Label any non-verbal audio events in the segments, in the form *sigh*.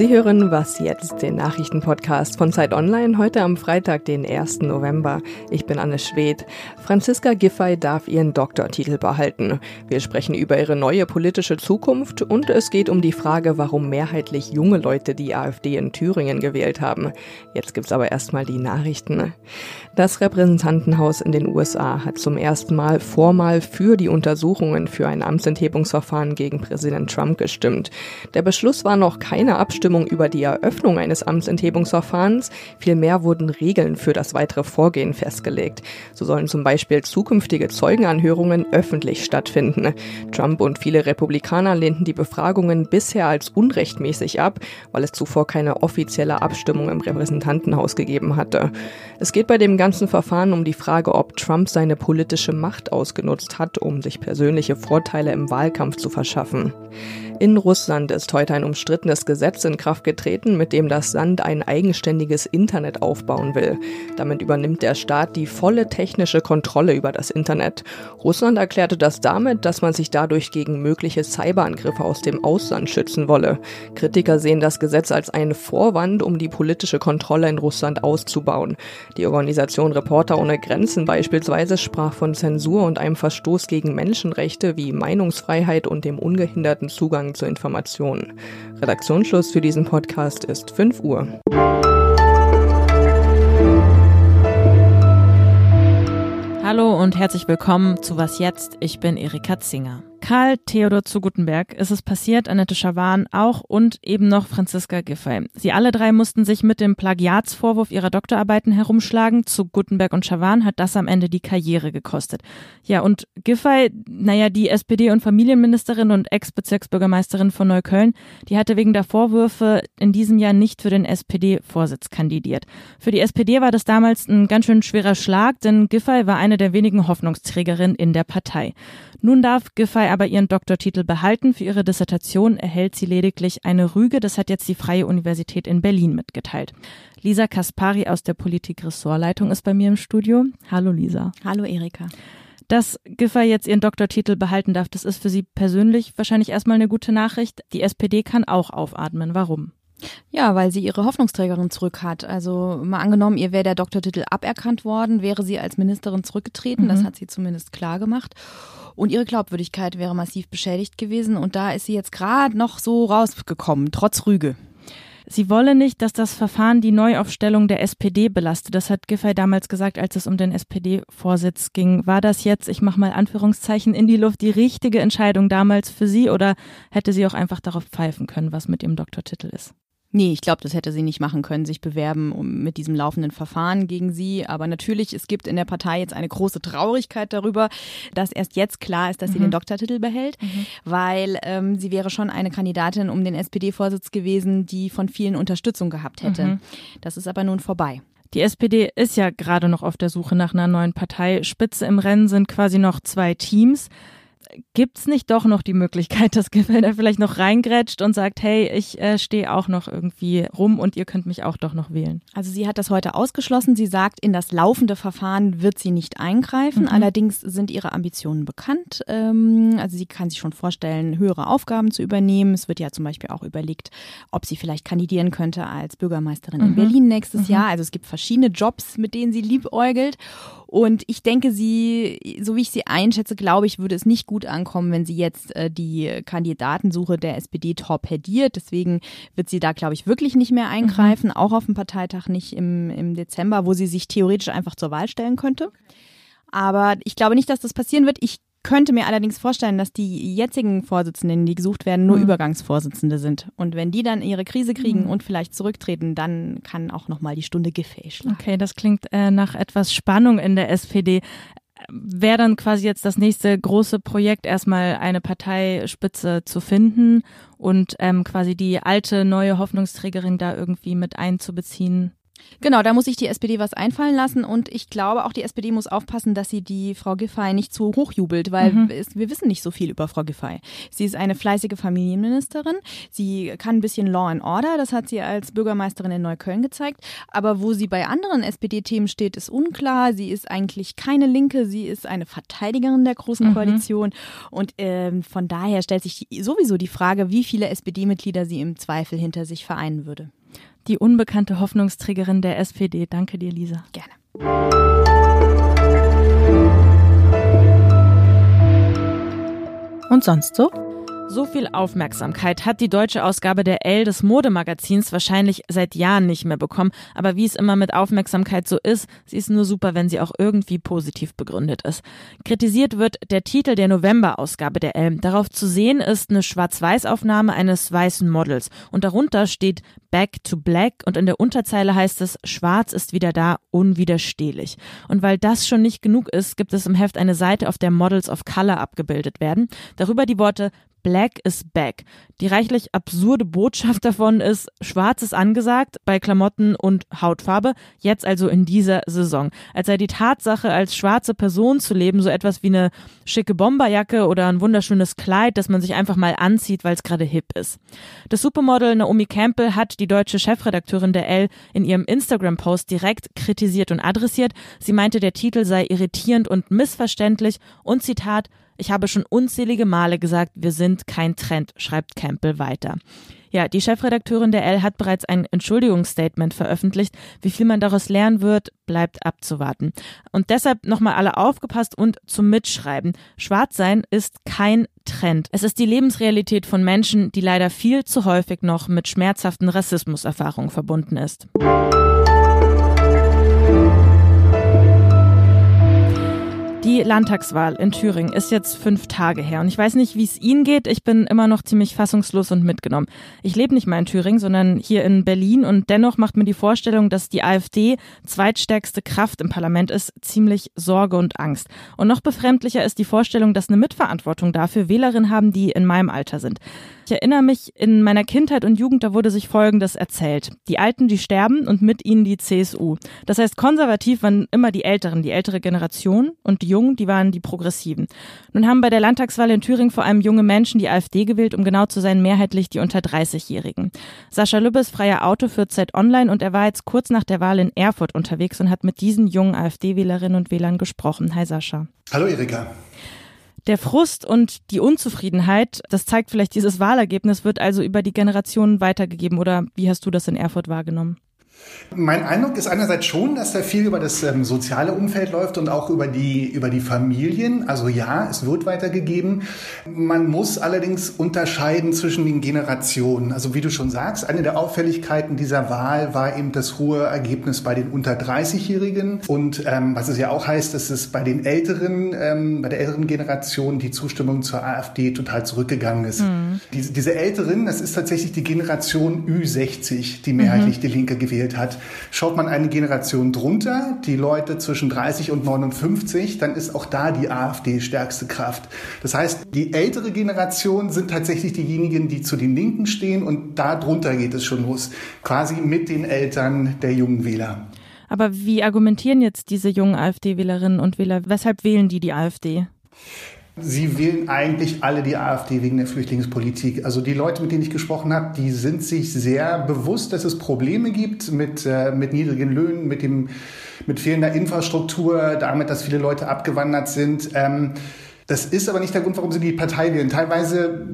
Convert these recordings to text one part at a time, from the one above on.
Sie hören Was jetzt, den Nachrichtenpodcast von Zeit Online, heute am Freitag, den 1. November. Ich bin Anne Schwedt. Franziska Giffey darf ihren Doktortitel behalten. Wir sprechen über ihre neue politische Zukunft und es geht um die Frage, warum mehrheitlich junge Leute die AfD in Thüringen gewählt haben. Jetzt gibt's aber erstmal die Nachrichten. Das Repräsentantenhaus in den USA hat zum ersten Mal formal für die Untersuchungen für ein Amtsenthebungsverfahren gegen Präsident Trump gestimmt. Der Beschluss war noch keine Abstimmung Abstimmung über die Eröffnung eines Amtsenthebungsverfahrens, vielmehr wurden Regeln für das weitere Vorgehen festgelegt. So sollen zum Beispiel zukünftige Zeugenanhörungen öffentlich stattfinden. Trump und viele Republikaner lehnten die Befragungen bisher als unrechtmäßig ab, weil es zuvor keine offizielle Abstimmung im Repräsentantenhaus gegeben hatte. Es geht bei dem ganzen Verfahren um die Frage, ob Trump seine politische Macht ausgenutzt hat, um sich persönliche Vorteile im Wahlkampf zu verschaffen. In Russland ist heute ein umstrittenes Gesetz in Kraft getreten, mit dem das Land ein eigenständiges Internet aufbauen will. Damit übernimmt der Staat die volle technische Kontrolle über das Internet. Russland erklärte das damit, dass man sich dadurch gegen mögliche Cyberangriffe aus dem Ausland schützen wolle. Kritiker sehen das Gesetz als einen Vorwand, um die politische Kontrolle in Russland auszubauen. Die Organisation Reporter ohne Grenzen beispielsweise sprach von Zensur und einem Verstoß gegen Menschenrechte wie Meinungsfreiheit und dem ungehinderten Zugang zu Informationen. Redaktionsschluss für diesen Podcast ist 5 Uhr. Hallo und herzlich willkommen zu Was jetzt? Ich bin Erika Zinger. Karl Theodor zu Gutenberg ist es passiert, Annette Schawan auch und eben noch Franziska Giffey. Sie alle drei mussten sich mit dem Plagiatsvorwurf ihrer Doktorarbeiten herumschlagen. Zu Gutenberg und Schawan hat das am Ende die Karriere gekostet. Ja, und Giffey, naja, die SPD- und Familienministerin und Ex-Bezirksbürgermeisterin von Neukölln, die hatte wegen der Vorwürfe in diesem Jahr nicht für den SPD-Vorsitz kandidiert. Für die SPD war das damals ein ganz schön schwerer Schlag, denn Giffey war eine der wenigen Hoffnungsträgerinnen in der Partei. Nun darf Giffey aber ihren Doktortitel behalten. Für ihre Dissertation erhält sie lediglich eine Rüge. Das hat jetzt die Freie Universität in Berlin mitgeteilt. Lisa Kaspari aus der Politik-Ressortleitung ist bei mir im Studio. Hallo Lisa. Hallo Erika. Dass Giffey jetzt ihren Doktortitel behalten darf, das ist für Sie persönlich wahrscheinlich erstmal eine gute Nachricht. Die SPD kann auch aufatmen. Warum? Ja, weil sie ihre Hoffnungsträgerin zurück hat. Also mal angenommen, ihr wäre der Doktortitel aberkannt worden, wäre sie als Ministerin zurückgetreten. Mhm. Das hat sie zumindest klar gemacht. Und ihre Glaubwürdigkeit wäre massiv beschädigt gewesen. Und da ist sie jetzt gerade noch so rausgekommen, trotz Rüge. Sie wolle nicht, dass das Verfahren die Neuaufstellung der SPD belastet. Das hat Giffey damals gesagt, als es um den SPD-Vorsitz ging. War das jetzt, ich mache mal Anführungszeichen in die Luft, die richtige Entscheidung damals für Sie oder hätte sie auch einfach darauf pfeifen können, was mit ihrem Doktortitel ist? Nee, ich glaube, das hätte sie nicht machen können, sich bewerben um, mit diesem laufenden Verfahren gegen sie. Aber natürlich, es gibt in der Partei jetzt eine große Traurigkeit darüber, dass erst jetzt klar ist, dass mhm. sie den Doktortitel behält, mhm. weil ähm, sie wäre schon eine Kandidatin um den SPD-Vorsitz gewesen, die von vielen Unterstützung gehabt hätte. Mhm. Das ist aber nun vorbei. Die SPD ist ja gerade noch auf der Suche nach einer neuen Partei. Spitze im Rennen sind quasi noch zwei Teams gibt's nicht doch noch die Möglichkeit, *laughs* dass Gewinner vielleicht noch reingrätscht und sagt, hey, ich äh, stehe auch noch irgendwie rum und ihr könnt mich auch doch noch wählen? Also sie hat das heute ausgeschlossen. Sie sagt, in das laufende Verfahren wird sie nicht eingreifen. Mhm. Allerdings sind ihre Ambitionen bekannt. Ähm, also sie kann sich schon vorstellen, höhere Aufgaben zu übernehmen. Es wird ja zum Beispiel auch überlegt, ob sie vielleicht kandidieren könnte als Bürgermeisterin mhm. in Berlin nächstes mhm. Jahr. Also es gibt verschiedene Jobs, mit denen sie liebäugelt. Und ich denke, sie, so wie ich sie einschätze, glaube ich, würde es nicht gut ankommen, wenn sie jetzt äh, die Kandidatensuche der SPD torpediert. Deswegen wird sie da, glaube ich, wirklich nicht mehr eingreifen, mhm. auch auf dem Parteitag nicht im, im Dezember, wo sie sich theoretisch einfach zur Wahl stellen könnte. Aber ich glaube nicht, dass das passieren wird. Ich könnte mir allerdings vorstellen, dass die jetzigen Vorsitzenden, die gesucht werden, nur mhm. Übergangsvorsitzende sind. Und wenn die dann ihre Krise kriegen mhm. und vielleicht zurücktreten, dann kann auch nochmal die Stunde Giffey schlagen. Okay, das klingt äh, nach etwas Spannung in der SPD. Wäre dann quasi jetzt das nächste große Projekt, erstmal eine Parteispitze zu finden und ähm, quasi die alte, neue Hoffnungsträgerin da irgendwie mit einzubeziehen? Genau, da muss sich die SPD was einfallen lassen und ich glaube auch die SPD muss aufpassen, dass sie die Frau Giffey nicht zu hoch jubelt, weil mhm. es, wir wissen nicht so viel über Frau Giffey. Sie ist eine fleißige Familienministerin, sie kann ein bisschen Law and Order, das hat sie als Bürgermeisterin in Neukölln gezeigt, aber wo sie bei anderen SPD-Themen steht, ist unklar. Sie ist eigentlich keine Linke, sie ist eine Verteidigerin der großen mhm. Koalition und ähm, von daher stellt sich sowieso die Frage, wie viele SPD-Mitglieder sie im Zweifel hinter sich vereinen würde die unbekannte Hoffnungsträgerin der SPD. Danke dir, Lisa. Gerne. Und sonst so? So viel Aufmerksamkeit hat die deutsche Ausgabe der L des Modemagazins wahrscheinlich seit Jahren nicht mehr bekommen. Aber wie es immer mit Aufmerksamkeit so ist, sie ist nur super, wenn sie auch irgendwie positiv begründet ist. Kritisiert wird der Titel der November-Ausgabe der L. Darauf zu sehen ist eine Schwarz-Weiß-Aufnahme eines weißen Models. Und darunter steht Back to Black und in der Unterzeile heißt es, Schwarz ist wieder da, unwiderstehlich. Und weil das schon nicht genug ist, gibt es im Heft eine Seite, auf der Models of Color abgebildet werden. Darüber die Worte Black is back. Die reichlich absurde Botschaft davon ist, schwarz ist angesagt bei Klamotten und Hautfarbe, jetzt also in dieser Saison. Als sei die Tatsache, als schwarze Person zu leben, so etwas wie eine schicke Bomberjacke oder ein wunderschönes Kleid, das man sich einfach mal anzieht, weil es gerade hip ist. Das Supermodel Naomi Campbell hat die deutsche Chefredakteurin der Elle in ihrem Instagram-Post direkt kritisiert und adressiert. Sie meinte, der Titel sei irritierend und missverständlich und Zitat, ich habe schon unzählige Male gesagt, wir sind kein Trend, schreibt Campbell weiter. Ja, die Chefredakteurin der L hat bereits ein Entschuldigungsstatement veröffentlicht. Wie viel man daraus lernen wird, bleibt abzuwarten. Und deshalb nochmal alle aufgepasst und zum Mitschreiben. Schwarzsein ist kein Trend. Es ist die Lebensrealität von Menschen, die leider viel zu häufig noch mit schmerzhaften Rassismuserfahrungen verbunden ist. Die Landtagswahl in Thüringen ist jetzt fünf Tage her und ich weiß nicht, wie es Ihnen geht. Ich bin immer noch ziemlich fassungslos und mitgenommen. Ich lebe nicht mal in Thüringen, sondern hier in Berlin und dennoch macht mir die Vorstellung, dass die AfD zweitstärkste Kraft im Parlament ist, ziemlich Sorge und Angst. Und noch befremdlicher ist die Vorstellung, dass eine Mitverantwortung dafür Wählerinnen haben, die in meinem Alter sind. Ich erinnere mich, in meiner Kindheit und Jugend, da wurde sich Folgendes erzählt. Die Alten, die sterben und mit ihnen die CSU. Das heißt, konservativ waren immer die Älteren, die ältere Generation und die Jungen, die waren die Progressiven. Nun haben bei der Landtagswahl in Thüringen vor allem junge Menschen die AfD gewählt, um genau zu sein, mehrheitlich die unter 30-Jährigen. Sascha Lübbe ist freier Auto für Zeit Online und er war jetzt kurz nach der Wahl in Erfurt unterwegs und hat mit diesen jungen AfD-Wählerinnen und Wählern gesprochen. Hi Sascha. Hallo Erika. Der Frust und die Unzufriedenheit, das zeigt vielleicht dieses Wahlergebnis, wird also über die Generationen weitergegeben. Oder wie hast du das in Erfurt wahrgenommen? Mein Eindruck ist einerseits schon, dass da viel über das ähm, soziale Umfeld läuft und auch über die, über die Familien. Also ja, es wird weitergegeben. Man muss allerdings unterscheiden zwischen den Generationen. Also wie du schon sagst, eine der Auffälligkeiten dieser Wahl war eben das hohe Ergebnis bei den unter 30-Jährigen. Und ähm, was es ja auch heißt, dass es bei den älteren, ähm, bei der älteren Generation die Zustimmung zur AfD total zurückgegangen ist. Mhm. Diese, diese älteren, das ist tatsächlich die Generation Ü60, die mehrheitlich mhm. die Linke gewählt gewählt hat. Schaut man eine Generation drunter, die Leute zwischen 30 und 59, dann ist auch da die AfD stärkste Kraft. Das heißt, die ältere Generation sind tatsächlich diejenigen, die zu den Linken stehen und da drunter geht es schon los, quasi mit den Eltern der jungen Wähler. Aber wie argumentieren jetzt diese jungen AfD-Wählerinnen und Wähler? Weshalb wählen die die AfD? Sie wählen eigentlich alle die AfD wegen der Flüchtlingspolitik. Also die Leute, mit denen ich gesprochen habe, die sind sich sehr bewusst, dass es Probleme gibt mit, äh, mit niedrigen Löhnen, mit, dem, mit fehlender Infrastruktur, damit, dass viele Leute abgewandert sind. Ähm, das ist aber nicht der Grund, warum sie die Partei wählen. Teilweise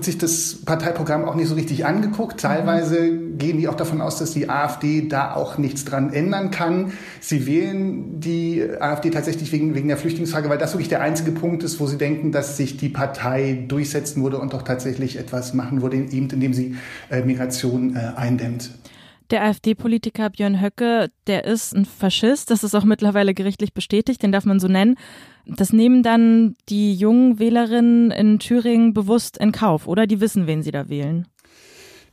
wird sich das Parteiprogramm auch nicht so richtig angeguckt. Teilweise gehen die auch davon aus, dass die AfD da auch nichts dran ändern kann. Sie wählen die AfD tatsächlich wegen, wegen der Flüchtlingsfrage, weil das wirklich der einzige Punkt ist, wo sie denken, dass sich die Partei durchsetzen würde und auch tatsächlich etwas machen würde, eben indem sie äh, Migration äh, eindämmt. Der AfD-Politiker Björn Höcke, der ist ein Faschist, das ist auch mittlerweile gerichtlich bestätigt, den darf man so nennen. Das nehmen dann die jungen Wählerinnen in Thüringen bewusst in Kauf, oder? Die wissen, wen sie da wählen.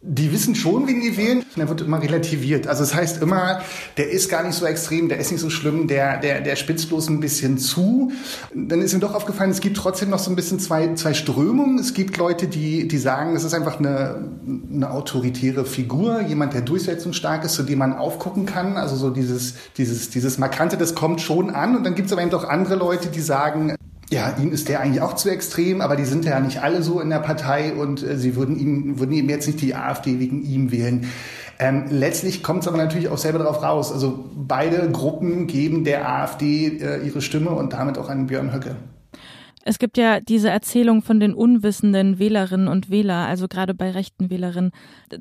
Die wissen schon, wen die wählen. Der wird immer relativiert. Also es das heißt immer, der ist gar nicht so extrem, der ist nicht so schlimm, der, der, der spitzt bloß ein bisschen zu. Dann ist mir doch aufgefallen, es gibt trotzdem noch so ein bisschen zwei, zwei Strömungen. Es gibt Leute, die, die sagen, es ist einfach eine, eine autoritäre Figur, jemand, der durchsetzungsstark ist, zu dem man aufgucken kann. Also so dieses, dieses, dieses Markante, das kommt schon an. Und dann gibt es aber eben doch andere Leute, die sagen, ja, ihm ist der eigentlich auch zu extrem, aber die sind ja nicht alle so in der Partei und äh, sie würden ihm, würden ihm jetzt nicht die AfD wegen ihm wählen. Ähm, letztlich kommt es aber natürlich auch selber darauf raus. Also beide Gruppen geben der AfD äh, ihre Stimme und damit auch an Björn Höcke. Es gibt ja diese Erzählung von den unwissenden Wählerinnen und Wähler, also gerade bei rechten Wählerinnen.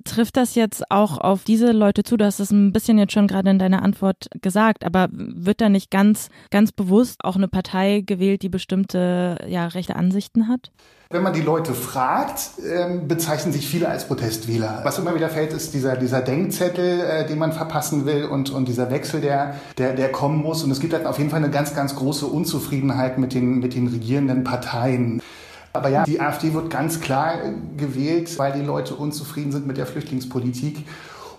Trifft das jetzt auch auf diese Leute zu? Du hast es ein bisschen jetzt schon gerade in deiner Antwort gesagt, aber wird da nicht ganz, ganz bewusst auch eine Partei gewählt, die bestimmte ja, rechte Ansichten hat? Wenn man die Leute fragt, ähm, bezeichnen sich viele als Protestwähler. Was immer wieder fällt, ist dieser, dieser Denkzettel, äh, den man verpassen will und, und dieser Wechsel, der, der, der kommen muss. Und es gibt halt auf jeden Fall eine ganz, ganz große Unzufriedenheit mit den, mit den regierenden Parteien. Aber ja, die AfD wird ganz klar gewählt, weil die Leute unzufrieden sind mit der Flüchtlingspolitik.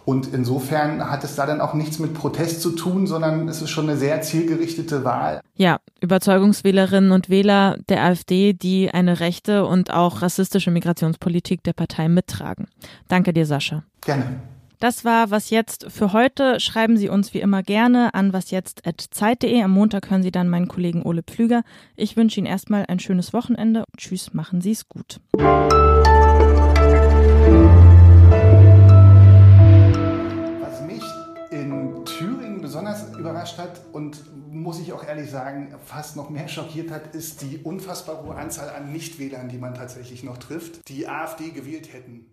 Und insofern hat es da dann auch nichts mit Protest zu tun, sondern es ist schon eine sehr zielgerichtete Wahl. Ja, Überzeugungswählerinnen und Wähler der AfD, die eine rechte und auch rassistische Migrationspolitik der Partei mittragen. Danke dir, Sascha. Gerne. Das war was jetzt für heute. Schreiben Sie uns wie immer gerne an wasjetzt.zeit.de. Am Montag hören Sie dann meinen Kollegen Ole Pflüger. Ich wünsche Ihnen erstmal ein schönes Wochenende. Tschüss, machen Sie es gut. Überrascht hat und muss ich auch ehrlich sagen, fast noch mehr schockiert hat, ist die unfassbar hohe Anzahl an Nichtwählern, die man tatsächlich noch trifft, die AfD gewählt hätten.